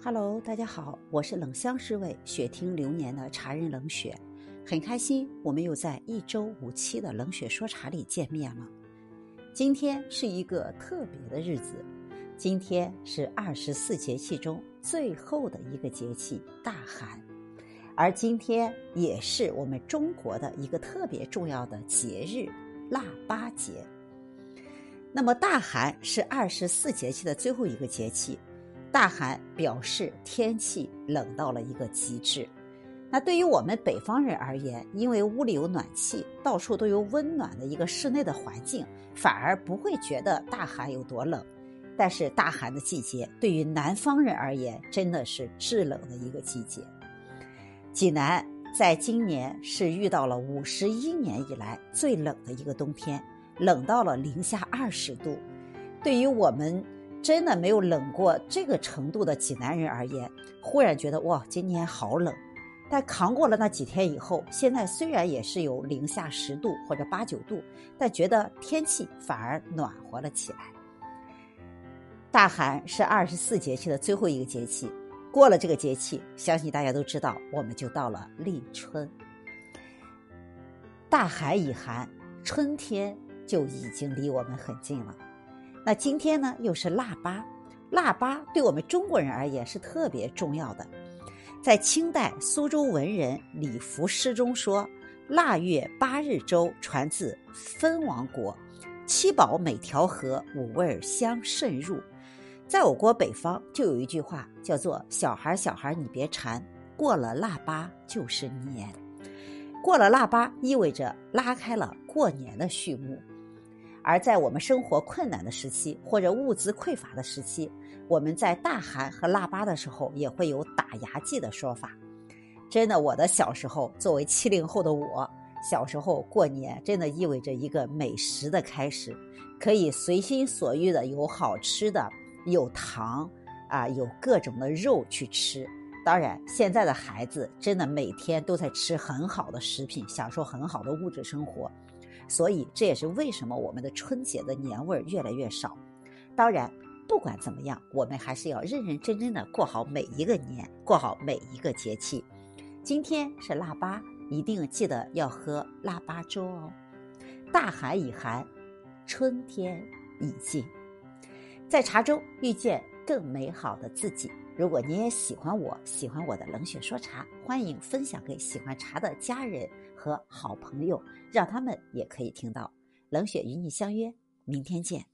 Hello，大家好，我是冷香侍卫雪听流年的茶人冷雪，很开心我们又在一周五期的冷雪说茶里见面了。今天是一个特别的日子，今天是二十四节气中最后的一个节气大寒，而今天也是我们中国的一个特别重要的节日腊八节。那么大寒是二十四节气的最后一个节气。大寒表示天气冷到了一个极致。那对于我们北方人而言，因为屋里有暖气，到处都有温暖的一个室内的环境，反而不会觉得大寒有多冷。但是大寒的季节对于南方人而言，真的是制冷的一个季节。济南在今年是遇到了五十一年以来最冷的一个冬天，冷到了零下二十度。对于我们。真的没有冷过这个程度的济南人而言，忽然觉得哇，今年好冷。但扛过了那几天以后，现在虽然也是有零下十度或者八九度，但觉得天气反而暖和了起来。大寒是二十四节气的最后一个节气，过了这个节气，相信大家都知道，我们就到了立春。大寒已寒，春天就已经离我们很近了。那今天呢，又是腊八，腊八对我们中国人而言是特别重要的。在清代苏州文人李福诗中说：“腊月八日粥，传自分王国，七宝每条河，五味香渗入。”在我国北方就有一句话叫做“小孩小孩你别馋，过了腊八就是年”。过了腊八意味着拉开了过年的序幕。而在我们生活困难的时期，或者物资匮乏的时期，我们在大寒和腊八的时候，也会有打牙祭的说法。真的，我的小时候，作为七零后的我，小时候过年真的意味着一个美食的开始，可以随心所欲的有好吃的，有糖啊，有各种的肉去吃。当然，现在的孩子真的每天都在吃很好的食品，享受很好的物质生活。所以这也是为什么我们的春节的年味儿越来越少。当然，不管怎么样，我们还是要认认真真的过好每一个年，过好每一个节气。今天是腊八，一定记得要喝腊八粥哦。大寒已寒，春天已近，在茶中遇见更美好的自己。如果你也喜欢我，喜欢我的冷血说茶，欢迎分享给喜欢茶的家人。和好朋友，让他们也可以听到。冷血与你相约，明天见。